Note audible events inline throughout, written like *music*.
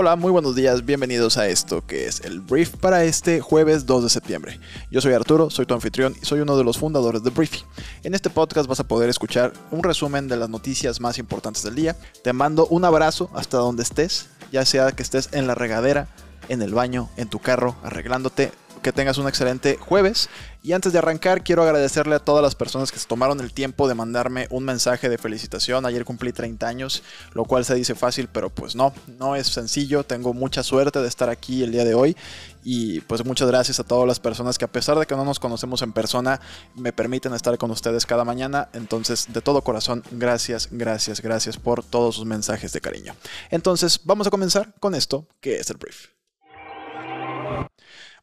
Hola, muy buenos días, bienvenidos a esto que es el Brief para este jueves 2 de septiembre. Yo soy Arturo, soy tu anfitrión y soy uno de los fundadores de Briefy. En este podcast vas a poder escuchar un resumen de las noticias más importantes del día. Te mando un abrazo hasta donde estés, ya sea que estés en la regadera, en el baño, en tu carro, arreglándote que tengas un excelente jueves. Y antes de arrancar, quiero agradecerle a todas las personas que se tomaron el tiempo de mandarme un mensaje de felicitación. Ayer cumplí 30 años, lo cual se dice fácil, pero pues no, no es sencillo. Tengo mucha suerte de estar aquí el día de hoy. Y pues muchas gracias a todas las personas que a pesar de que no nos conocemos en persona, me permiten estar con ustedes cada mañana. Entonces, de todo corazón, gracias, gracias, gracias por todos sus mensajes de cariño. Entonces, vamos a comenzar con esto, que es el brief.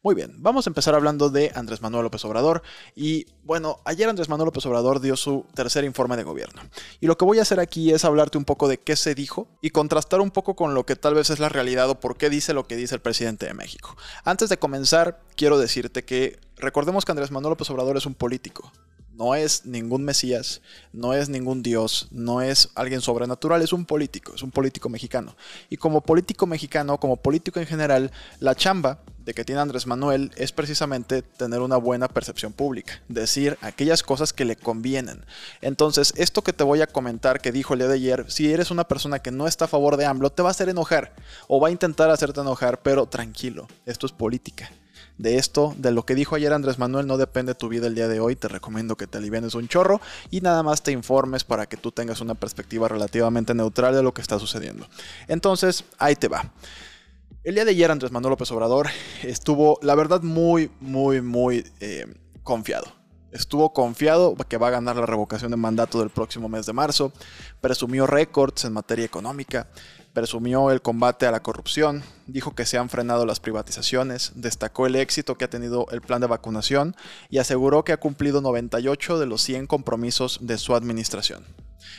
Muy bien, vamos a empezar hablando de Andrés Manuel López Obrador. Y bueno, ayer Andrés Manuel López Obrador dio su tercer informe de gobierno. Y lo que voy a hacer aquí es hablarte un poco de qué se dijo y contrastar un poco con lo que tal vez es la realidad o por qué dice lo que dice el presidente de México. Antes de comenzar, quiero decirte que recordemos que Andrés Manuel López Obrador es un político no es ningún Mesías, no es ningún Dios, no es alguien sobrenatural, es un político, es un político mexicano. Y como político mexicano, como político en general, la chamba de que tiene Andrés Manuel es precisamente tener una buena percepción pública, decir aquellas cosas que le convienen. Entonces, esto que te voy a comentar que dijo el día de ayer, si eres una persona que no está a favor de AMLO, te va a hacer enojar o va a intentar hacerte enojar, pero tranquilo, esto es política de esto, de lo que dijo ayer Andrés Manuel, no depende tu vida el día de hoy. Te recomiendo que te alivienes un chorro y nada más te informes para que tú tengas una perspectiva relativamente neutral de lo que está sucediendo. Entonces, ahí te va. El día de ayer Andrés Manuel López Obrador estuvo, la verdad, muy, muy, muy eh, confiado. Estuvo confiado que va a ganar la revocación de mandato del próximo mes de marzo. Presumió récords en materia económica presumió el combate a la corrupción, dijo que se han frenado las privatizaciones, destacó el éxito que ha tenido el plan de vacunación y aseguró que ha cumplido 98 de los 100 compromisos de su administración.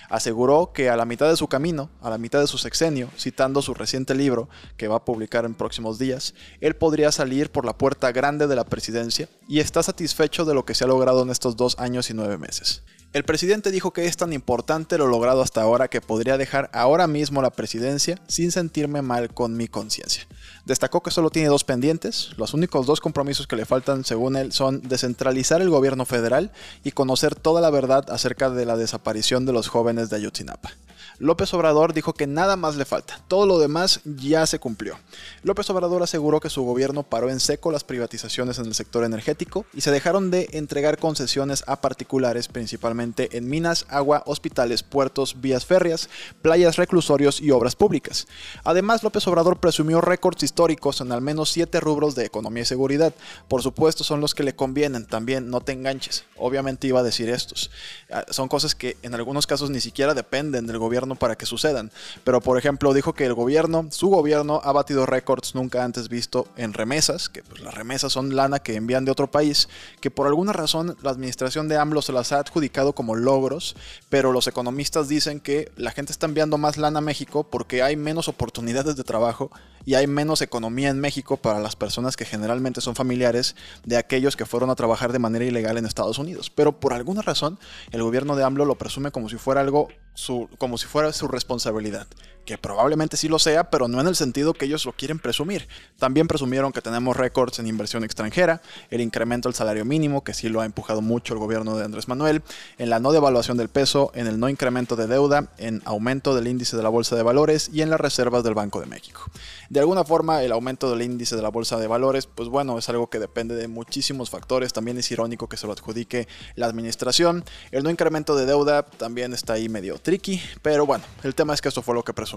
Aseguró que a la mitad de su camino, a la mitad de su sexenio, citando su reciente libro, que va a publicar en próximos días, él podría salir por la puerta grande de la presidencia y está satisfecho de lo que se ha logrado en estos dos años y nueve meses. El presidente dijo que es tan importante lo logrado hasta ahora que podría dejar ahora mismo la presidencia sin sentirme mal con mi conciencia. Destacó que solo tiene dos pendientes, los únicos dos compromisos que le faltan según él son descentralizar el gobierno federal y conocer toda la verdad acerca de la desaparición de los jóvenes de Ayotzinapa. López Obrador dijo que nada más le falta, todo lo demás ya se cumplió. López Obrador aseguró que su gobierno paró en seco las privatizaciones en el sector energético y se dejaron de entregar concesiones a particulares, principalmente en minas, agua, hospitales, puertos, vías férreas, playas, reclusorios y obras públicas. Además, López Obrador presumió récords históricos en al menos siete rubros de economía y seguridad. Por supuesto, son los que le convienen, también no te enganches. Obviamente iba a decir estos. Ah, son cosas que en algunos casos ni siquiera dependen del gobierno para que sucedan. Pero por ejemplo dijo que el gobierno, su gobierno ha batido récords nunca antes visto en remesas, que pues las remesas son lana que envían de otro país, que por alguna razón la administración de AMLO se las ha adjudicado como logros, pero los economistas dicen que la gente está enviando más lana a México porque hay menos oportunidades de trabajo y hay menos economía en México para las personas que generalmente son familiares de aquellos que fueron a trabajar de manera ilegal en Estados Unidos. Pero por alguna razón el gobierno de AMLO lo presume como si fuera algo su, como si fuera su responsabilidad que probablemente sí lo sea, pero no en el sentido que ellos lo quieren presumir. También presumieron que tenemos récords en inversión extranjera, el incremento del salario mínimo, que sí lo ha empujado mucho el gobierno de Andrés Manuel, en la no devaluación del peso, en el no incremento de deuda, en aumento del índice de la Bolsa de Valores y en las reservas del Banco de México. De alguna forma, el aumento del índice de la Bolsa de Valores, pues bueno, es algo que depende de muchísimos factores, también es irónico que se lo adjudique la administración. El no incremento de deuda también está ahí medio tricky, pero bueno, el tema es que eso fue lo que presumió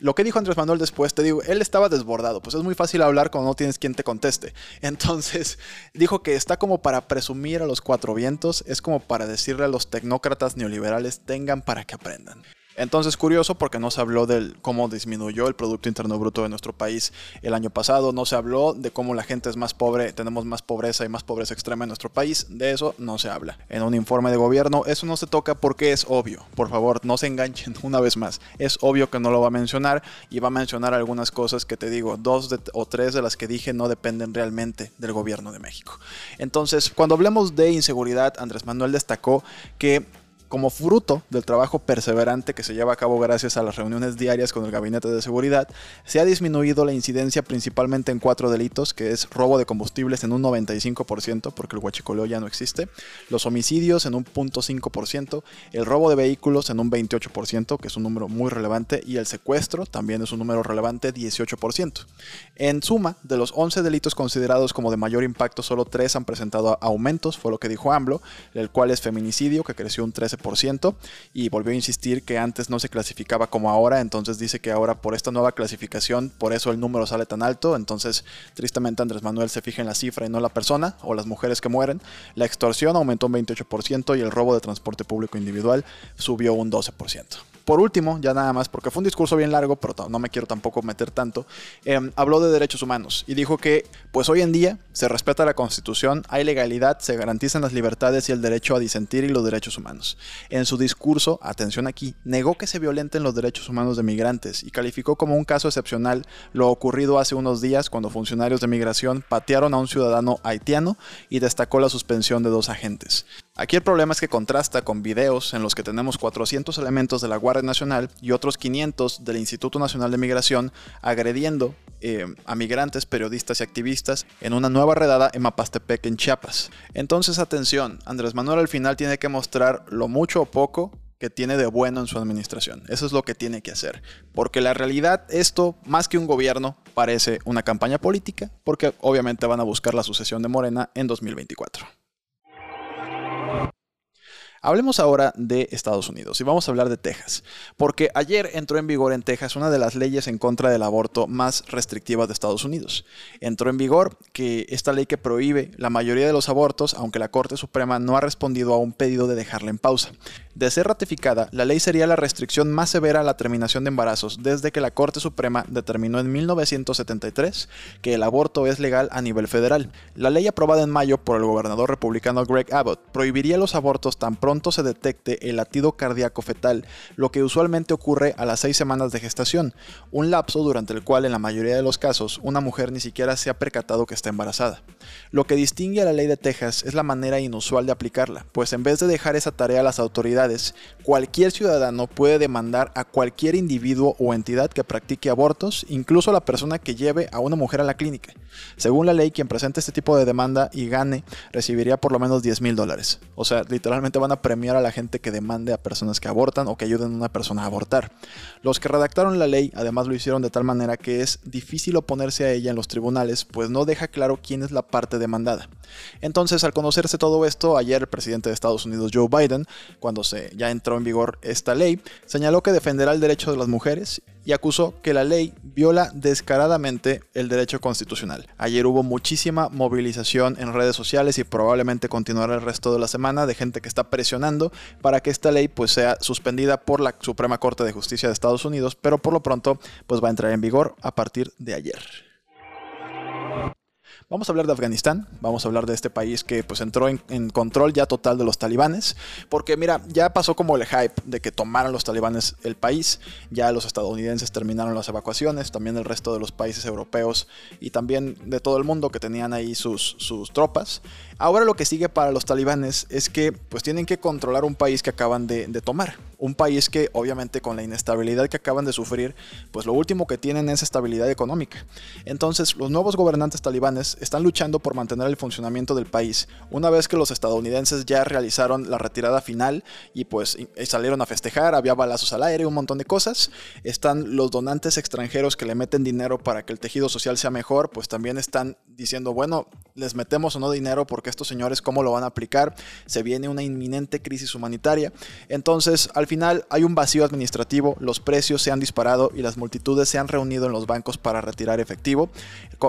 lo que dijo Andrés Manuel después, te digo, él estaba desbordado, pues es muy fácil hablar cuando no tienes quien te conteste. *laughs* Entonces, dijo que está como para presumir a los cuatro vientos, es como para decirle a los tecnócratas neoliberales, tengan para que aprendan. Entonces, curioso porque no se habló de cómo disminuyó el Producto Interno Bruto de nuestro país el año pasado, no se habló de cómo la gente es más pobre, tenemos más pobreza y más pobreza extrema en nuestro país, de eso no se habla. En un informe de gobierno eso no se toca porque es obvio, por favor, no se enganchen *laughs* una vez más, es obvio que no lo va a mencionar y va a mencionar algunas cosas que te digo, dos o tres de las que dije no dependen realmente del gobierno de México. Entonces, cuando hablemos de inseguridad, Andrés Manuel destacó que como fruto del trabajo perseverante que se lleva a cabo gracias a las reuniones diarias con el Gabinete de Seguridad, se ha disminuido la incidencia principalmente en cuatro delitos, que es robo de combustibles en un 95%, porque el huachicoleo ya no existe, los homicidios en un 0.5%, el robo de vehículos en un 28%, que es un número muy relevante, y el secuestro también es un número relevante, 18%. En suma, de los 11 delitos considerados como de mayor impacto, solo 3 han presentado aumentos, fue lo que dijo AMLO, el cual es feminicidio, que creció un 13% y volvió a insistir que antes no se clasificaba como ahora, entonces dice que ahora por esta nueva clasificación, por eso el número sale tan alto, entonces tristemente Andrés Manuel se fija en la cifra y no la persona o las mujeres que mueren. La extorsión aumentó un 28% y el robo de transporte público individual subió un 12% por último, ya nada más, porque fue un discurso bien largo, pero no me quiero tampoco meter tanto, em, habló de derechos humanos y dijo que, pues hoy en día se respeta la constitución, hay legalidad, se garantizan las libertades y el derecho a disentir y los derechos humanos. En su discurso, atención aquí, negó que se violenten los derechos humanos de migrantes y calificó como un caso excepcional lo ocurrido hace unos días cuando funcionarios de migración patearon a un ciudadano haitiano y destacó la suspensión de dos agentes. Aquí el problema es que contrasta con videos en los que tenemos 400 elementos de la Guardia Nacional y otros 500 del Instituto Nacional de Migración agrediendo eh, a migrantes, periodistas y activistas en una nueva redada en Mapastepec, en Chiapas. Entonces, atención, Andrés Manuel al final tiene que mostrar lo mucho o poco que tiene de bueno en su administración. Eso es lo que tiene que hacer. Porque la realidad, esto, más que un gobierno, parece una campaña política, porque obviamente van a buscar la sucesión de Morena en 2024. Hablemos ahora de Estados Unidos y vamos a hablar de Texas, porque ayer entró en vigor en Texas una de las leyes en contra del aborto más restrictivas de Estados Unidos. Entró en vigor que esta ley que prohíbe la mayoría de los abortos, aunque la Corte Suprema no ha respondido a un pedido de dejarla en pausa. De ser ratificada, la ley sería la restricción más severa a la terminación de embarazos desde que la Corte Suprema determinó en 1973 que el aborto es legal a nivel federal. La ley aprobada en mayo por el gobernador republicano Greg Abbott prohibiría los abortos tan pronto se detecte el latido cardíaco fetal, lo que usualmente ocurre a las seis semanas de gestación, un lapso durante el cual en la mayoría de los casos una mujer ni siquiera se ha percatado que está embarazada. Lo que distingue a la ley de Texas es la manera inusual de aplicarla, pues en vez de dejar esa tarea a las autoridades, cualquier ciudadano puede demandar a cualquier individuo o entidad que practique abortos, incluso a la persona que lleve a una mujer a la clínica. Según la ley, quien presente este tipo de demanda y gane recibiría por lo menos 10 mil dólares. O sea, literalmente van a premiar a la gente que demande a personas que abortan o que ayuden a una persona a abortar. Los que redactaron la ley además lo hicieron de tal manera que es difícil oponerse a ella en los tribunales, pues no deja claro quién es la parte demandada. Entonces, al conocerse todo esto, ayer el presidente de Estados Unidos, Joe Biden, cuando se ya entró en vigor esta ley, señaló que defenderá el derecho de las mujeres y acusó que la ley viola descaradamente el derecho constitucional. Ayer hubo muchísima movilización en redes sociales y probablemente continuará el resto de la semana de gente que está presionando para que esta ley pues sea suspendida por la Suprema Corte de Justicia de Estados Unidos, pero por lo pronto pues va a entrar en vigor a partir de ayer. Vamos a hablar de Afganistán, vamos a hablar de este país que pues entró en, control ya total de los talibanes, porque mira, ya pasó como el hype de que tomaron los talibanes el país, ya los estadounidenses terminaron las evacuaciones, también el resto de los países europeos y también de todo el mundo que tenían ahí sus, sus tropas. Ahora lo que sigue para los talibanes es que pues tienen que controlar un país que acaban de, de tomar, un país que obviamente con la inestabilidad que acaban de sufrir, pues lo último que tienen es estabilidad económica. Entonces los nuevos gobernantes talibanes están luchando por mantener el funcionamiento del país, una vez que los estadounidenses ya realizaron la retirada final y pues salieron a festejar, había balazos al aire, un montón de cosas. Están los donantes extranjeros que le meten dinero para que el tejido social sea mejor, pues también están diciendo, bueno, les metemos o no dinero porque estos señores cómo lo van a aplicar, se viene una inminente crisis humanitaria. Entonces, al final hay un vacío administrativo, los precios se han disparado y las multitudes se han reunido en los bancos para retirar efectivo.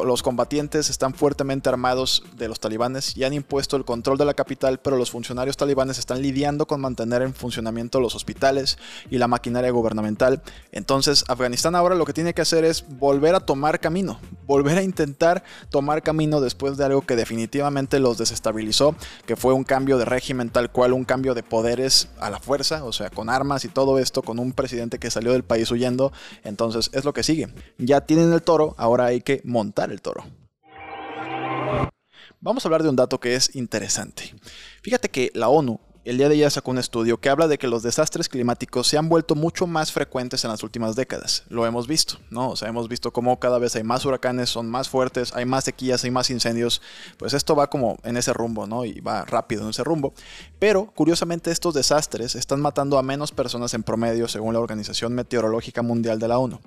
Los combatientes están fuertemente armados de los talibanes y han impuesto el control de la capital, pero los funcionarios talibanes están lidiando con mantener en funcionamiento los hospitales y la maquinaria gubernamental. Entonces, Afganistán ahora lo que tiene que hacer es volver a tomar camino, volver a intentar tomar camino después de algo que definitivamente los desestabilizó, que fue un cambio de régimen tal cual, un cambio de poderes a la fuerza, o sea, con armas y todo esto, con un presidente que salió del país huyendo. Entonces, es lo que sigue. Ya tienen el toro, ahora hay que montar el toro. Vamos a hablar de un dato que es interesante. Fíjate que la ONU el día de ayer sacó un estudio que habla de que los desastres climáticos se han vuelto mucho más frecuentes en las últimas décadas. Lo hemos visto, ¿no? O sea, hemos visto cómo cada vez hay más huracanes, son más fuertes, hay más sequías, hay más incendios. Pues esto va como en ese rumbo, ¿no? Y va rápido en ese rumbo. Pero, curiosamente, estos desastres están matando a menos personas en promedio, según la Organización Meteorológica Mundial de la ONU.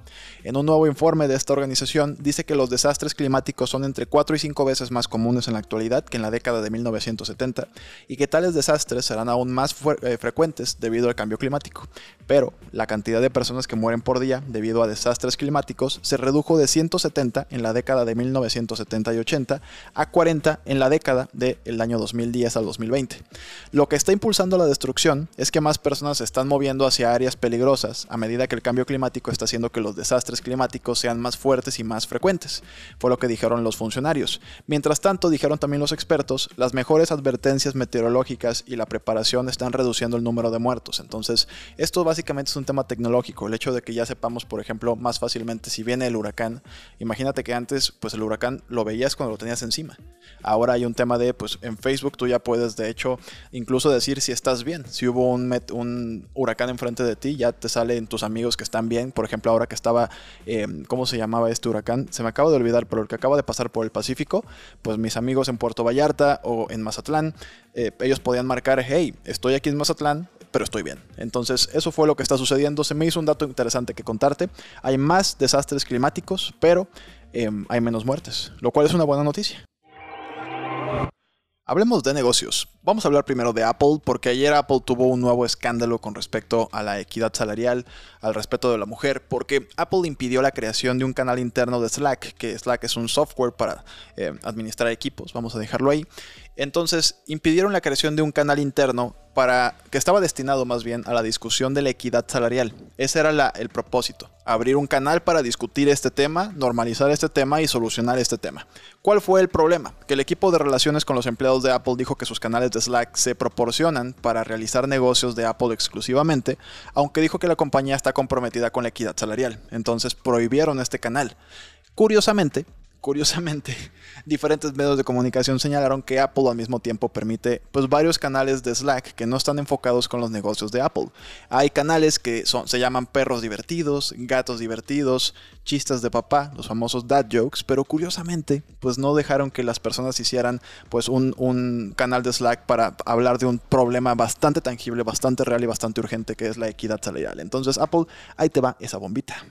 En un nuevo informe de esta organización, dice que los desastres climáticos son entre 4 y 5 veces más comunes en la actualidad que en la década de 1970 y que tales desastres serán aún más eh, frecuentes debido al cambio climático. Pero la cantidad de personas que mueren por día debido a desastres climáticos se redujo de 170 en la década de 1970 y 80 a 40 en la década del año 2010 al 2020. Lo que está impulsando la destrucción es que más personas se están moviendo hacia áreas peligrosas a medida que el cambio climático está haciendo que los desastres climáticos sean más fuertes y más frecuentes. Fue lo que dijeron los funcionarios. Mientras tanto, dijeron también los expertos, las mejores advertencias meteorológicas y la preparación están reduciendo el número de muertos. Entonces, esto básicamente es un tema tecnológico. El hecho de que ya sepamos, por ejemplo, más fácilmente si viene el huracán. Imagínate que antes, pues el huracán lo veías cuando lo tenías encima. Ahora hay un tema de, pues en Facebook tú ya puedes, de hecho, incluso decir si estás bien. Si hubo un, un huracán enfrente de ti, ya te salen tus amigos que están bien. Por ejemplo, ahora que estaba, em, ¿cómo se llamaba este huracán? Se me acaba de olvidar, pero el que acaba de pasar por el Pacífico, pues mis amigos en Puerto Vallarta o en Mazatlán, eh, ellos podían marcar, hey, estoy aquí en Mazatlán, pero estoy bien. Entonces, eso fue lo que está sucediendo. Se me hizo un dato interesante que contarte. Hay más desastres climáticos, pero em, hay menos muertes, lo cual es una buena noticia. Hablemos de negocios. Vamos a hablar primero de Apple, porque ayer Apple tuvo un nuevo escándalo con respecto a la equidad salarial, al respeto de la mujer, porque Apple impidió la creación de un canal interno de Slack, que Slack es un software para eh, administrar equipos, vamos a dejarlo ahí. Entonces, impidieron la creación de un canal interno para que estaba destinado más bien a la discusión de la equidad salarial. Ese era el propósito, abrir un canal para discutir este tema, normalizar este tema y solucionar este tema. ¿Cuál fue el problema? Que el equipo de relaciones con los empleados de Apple dijo que sus canales Slack se proporcionan para realizar negocios de Apple exclusivamente, aunque dijo que la compañía está comprometida con la equidad salarial. Entonces prohibieron este canal. Curiosamente, Curiosamente, *laughs* diferentes medios de comunicación señalaron que Apple al mismo tiempo permite pues, varios canales de Slack que no están enfocados con los negocios de Apple. Hay canales que son, se llaman perros divertidos, gatos divertidos, chistes de papá, los famosos dad jokes, pero curiosamente pues no dejaron que las personas hicieran pues un, un canal de Slack para hablar de un problema bastante tangible, bastante real y bastante urgente que es la equidad salarial. Entonces Apple, ahí te va esa bombita.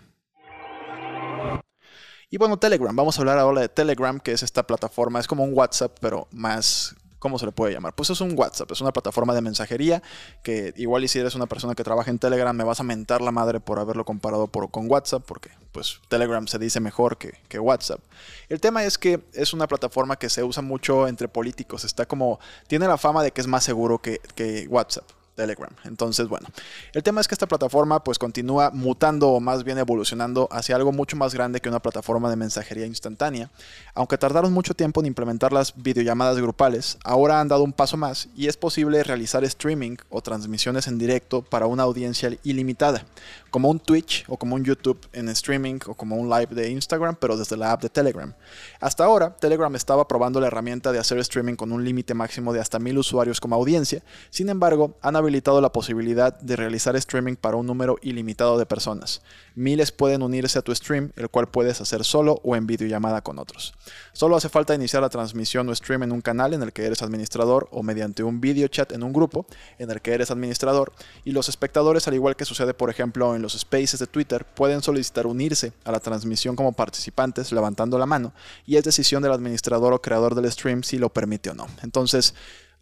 Y bueno, Telegram, vamos a hablar ahora de Telegram, que es esta plataforma, es como un WhatsApp, pero más ¿cómo se le puede llamar? Pues es un WhatsApp, es una plataforma de mensajería que igual y si eres una persona que trabaja en Telegram me vas a mentar la madre por haberlo comparado con WhatsApp, porque pues Telegram se dice mejor que, que, WhatsApp. El tema es que es una plataforma que se usa mucho entre políticos, está como, tiene la fama de que es más seguro que, que WhatsApp. Telegram. Entonces, bueno, el tema es que esta plataforma pues continúa mutando o más bien evolucionando hacia algo mucho más grande que una plataforma de mensajería instantánea. Aunque tardaron mucho tiempo en implementar las videollamadas grupales, ahora han dado un paso más y es posible realizar streaming o transmisiones en directo para una audiencia ilimitada, como un Twitch o como un YouTube en streaming o como un live de Instagram, pero desde la app de Telegram. Hasta ahora, Telegram estaba probando la herramienta de hacer streaming con un límite máximo de hasta mil usuarios como audiencia, sin embargo, han habilitado la posibilidad de realizar streaming para un número ilimitado de personas. Miles pueden unirse a tu stream, el cual puedes hacer solo o en videollamada con otros. Solo hace falta iniciar la transmisión o stream en un canal en el que eres administrador o mediante un video chat en un grupo en el que eres administrador y los espectadores, al igual que sucede por ejemplo en los spaces de Twitter, pueden solicitar unirse a la transmisión como participantes levantando la mano y es decisión del administrador o creador del stream si lo permite o no. Entonces,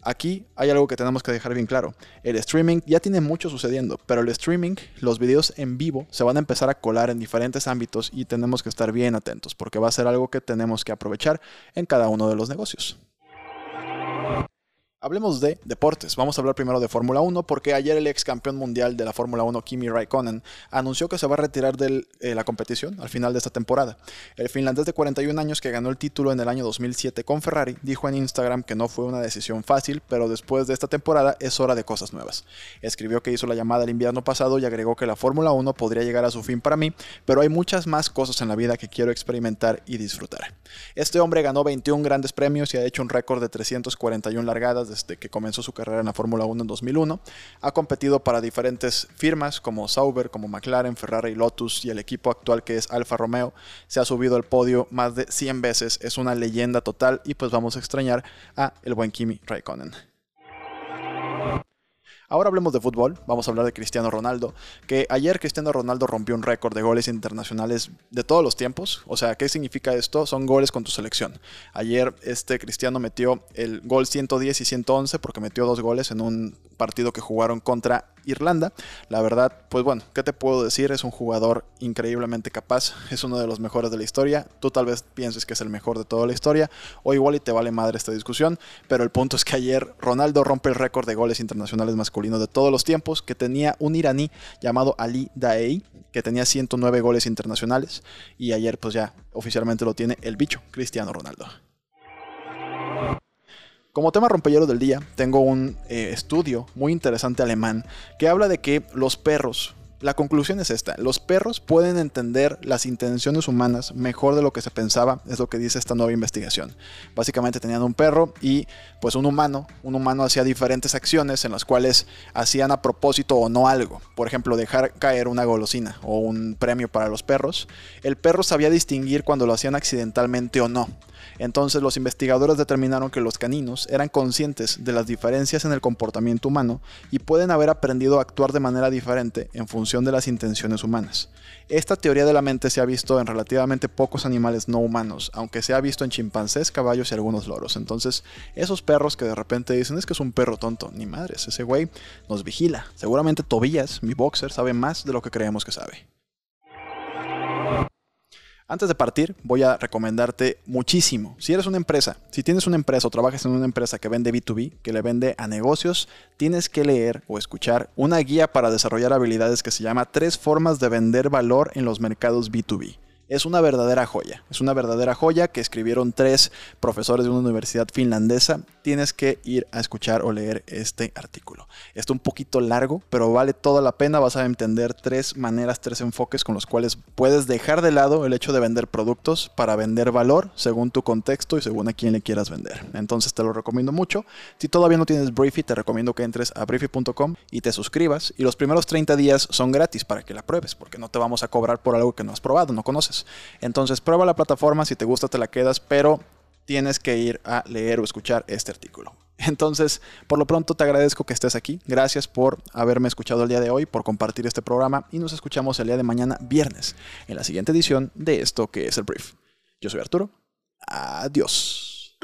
Aquí hay algo que tenemos que dejar bien claro. El streaming ya tiene mucho sucediendo, pero el streaming, los videos en vivo, se van a empezar a colar en diferentes ámbitos y tenemos que estar bien atentos porque va a ser algo que tenemos que aprovechar en cada uno de los negocios. Hablemos de deportes. Vamos a hablar primero de Fórmula 1 porque ayer el ex campeón mundial de la Fórmula 1, Kimi Raikkonen, anunció que se va a retirar de eh, la competición al final de esta temporada. El finlandés de 41 años que ganó el título en el año 2007 con Ferrari dijo en Instagram que no fue una decisión fácil, pero después de esta temporada es hora de cosas nuevas. Escribió que hizo la llamada el invierno pasado y agregó que la Fórmula 1 podría llegar a su fin para mí, pero hay muchas más cosas en la vida que quiero experimentar y disfrutar. Este hombre ganó 21 grandes premios y ha hecho un récord de 341 largadas desde que comenzó su carrera en la Fórmula 1 en 2001. Ha competido para diferentes firmas como Sauber, como McLaren, Ferrari, Lotus y el equipo actual que es Alfa Romeo. Se ha subido al podio más de 100 veces, es una leyenda total y pues vamos a extrañar a el buen Kimi Raikkonen. Ahora hablemos de fútbol, vamos a hablar de Cristiano Ronaldo, que ayer Cristiano Ronaldo rompió un récord de goles internacionales de todos los tiempos. O sea, ¿qué significa esto? Son goles con tu selección. Ayer este Cristiano metió el gol 110 y 111 porque metió dos goles en un partido que jugaron contra Irlanda. La verdad, pues bueno, ¿qué te puedo decir? Es un jugador increíblemente capaz, es uno de los mejores de la historia. Tú tal vez pienses que es el mejor de toda la historia, o igual y te vale madre esta discusión, pero el punto es que ayer Ronaldo rompe el récord de goles internacionales masculinos de todos los tiempos, que tenía un iraní llamado Ali Daei, que tenía 109 goles internacionales, y ayer pues ya oficialmente lo tiene el bicho, Cristiano Ronaldo. Como tema rompellero del día, tengo un eh, estudio muy interesante alemán que habla de que los perros, la conclusión es esta, los perros pueden entender las intenciones humanas mejor de lo que se pensaba, es lo que dice esta nueva investigación. Básicamente tenían un perro y pues un humano, un humano hacía diferentes acciones en las cuales hacían a propósito o no algo, por ejemplo dejar caer una golosina o un premio para los perros. El perro sabía distinguir cuando lo hacían accidentalmente o no. Entonces los investigadores determinaron que los caninos eran conscientes de las diferencias en el comportamiento humano y pueden haber aprendido a actuar de manera diferente en función de las intenciones humanas. Esta teoría de la mente se ha visto en relativamente pocos animales no humanos, aunque se ha visto en chimpancés, caballos y algunos loros. Entonces, esos perros que de repente dicen es que es un perro tonto, ni madres, ese güey nos vigila. Seguramente Tobías, mi boxer, sabe más de lo que creemos que sabe. Antes de partir, voy a recomendarte muchísimo. Si eres una empresa, si tienes una empresa o trabajas en una empresa que vende B2B, que le vende a negocios, tienes que leer o escuchar una guía para desarrollar habilidades que se llama Tres formas de vender valor en los mercados B2B. Es una verdadera joya, es una verdadera joya que escribieron tres profesores de una universidad finlandesa. Tienes que ir a escuchar o leer este artículo. Está un poquito largo, pero vale toda la pena. Vas a entender tres maneras, tres enfoques con los cuales puedes dejar de lado el hecho de vender productos para vender valor según tu contexto y según a quién le quieras vender. Entonces te lo recomiendo mucho. Si todavía no tienes Briefy, te recomiendo que entres a briefy.com y te suscribas. Y los primeros 30 días son gratis para que la pruebes, porque no te vamos a cobrar por algo que no has probado, no conoces. Entonces prueba la plataforma, si te gusta te la quedas, pero tienes que ir a leer o escuchar este artículo. *laughs* Entonces, por lo pronto te agradezco que estés aquí. Gracias por haberme escuchado el día de hoy, por compartir este programa y nos escuchamos el día de mañana, viernes, en la siguiente edición de esto que es el brief. Yo soy Arturo. Adiós.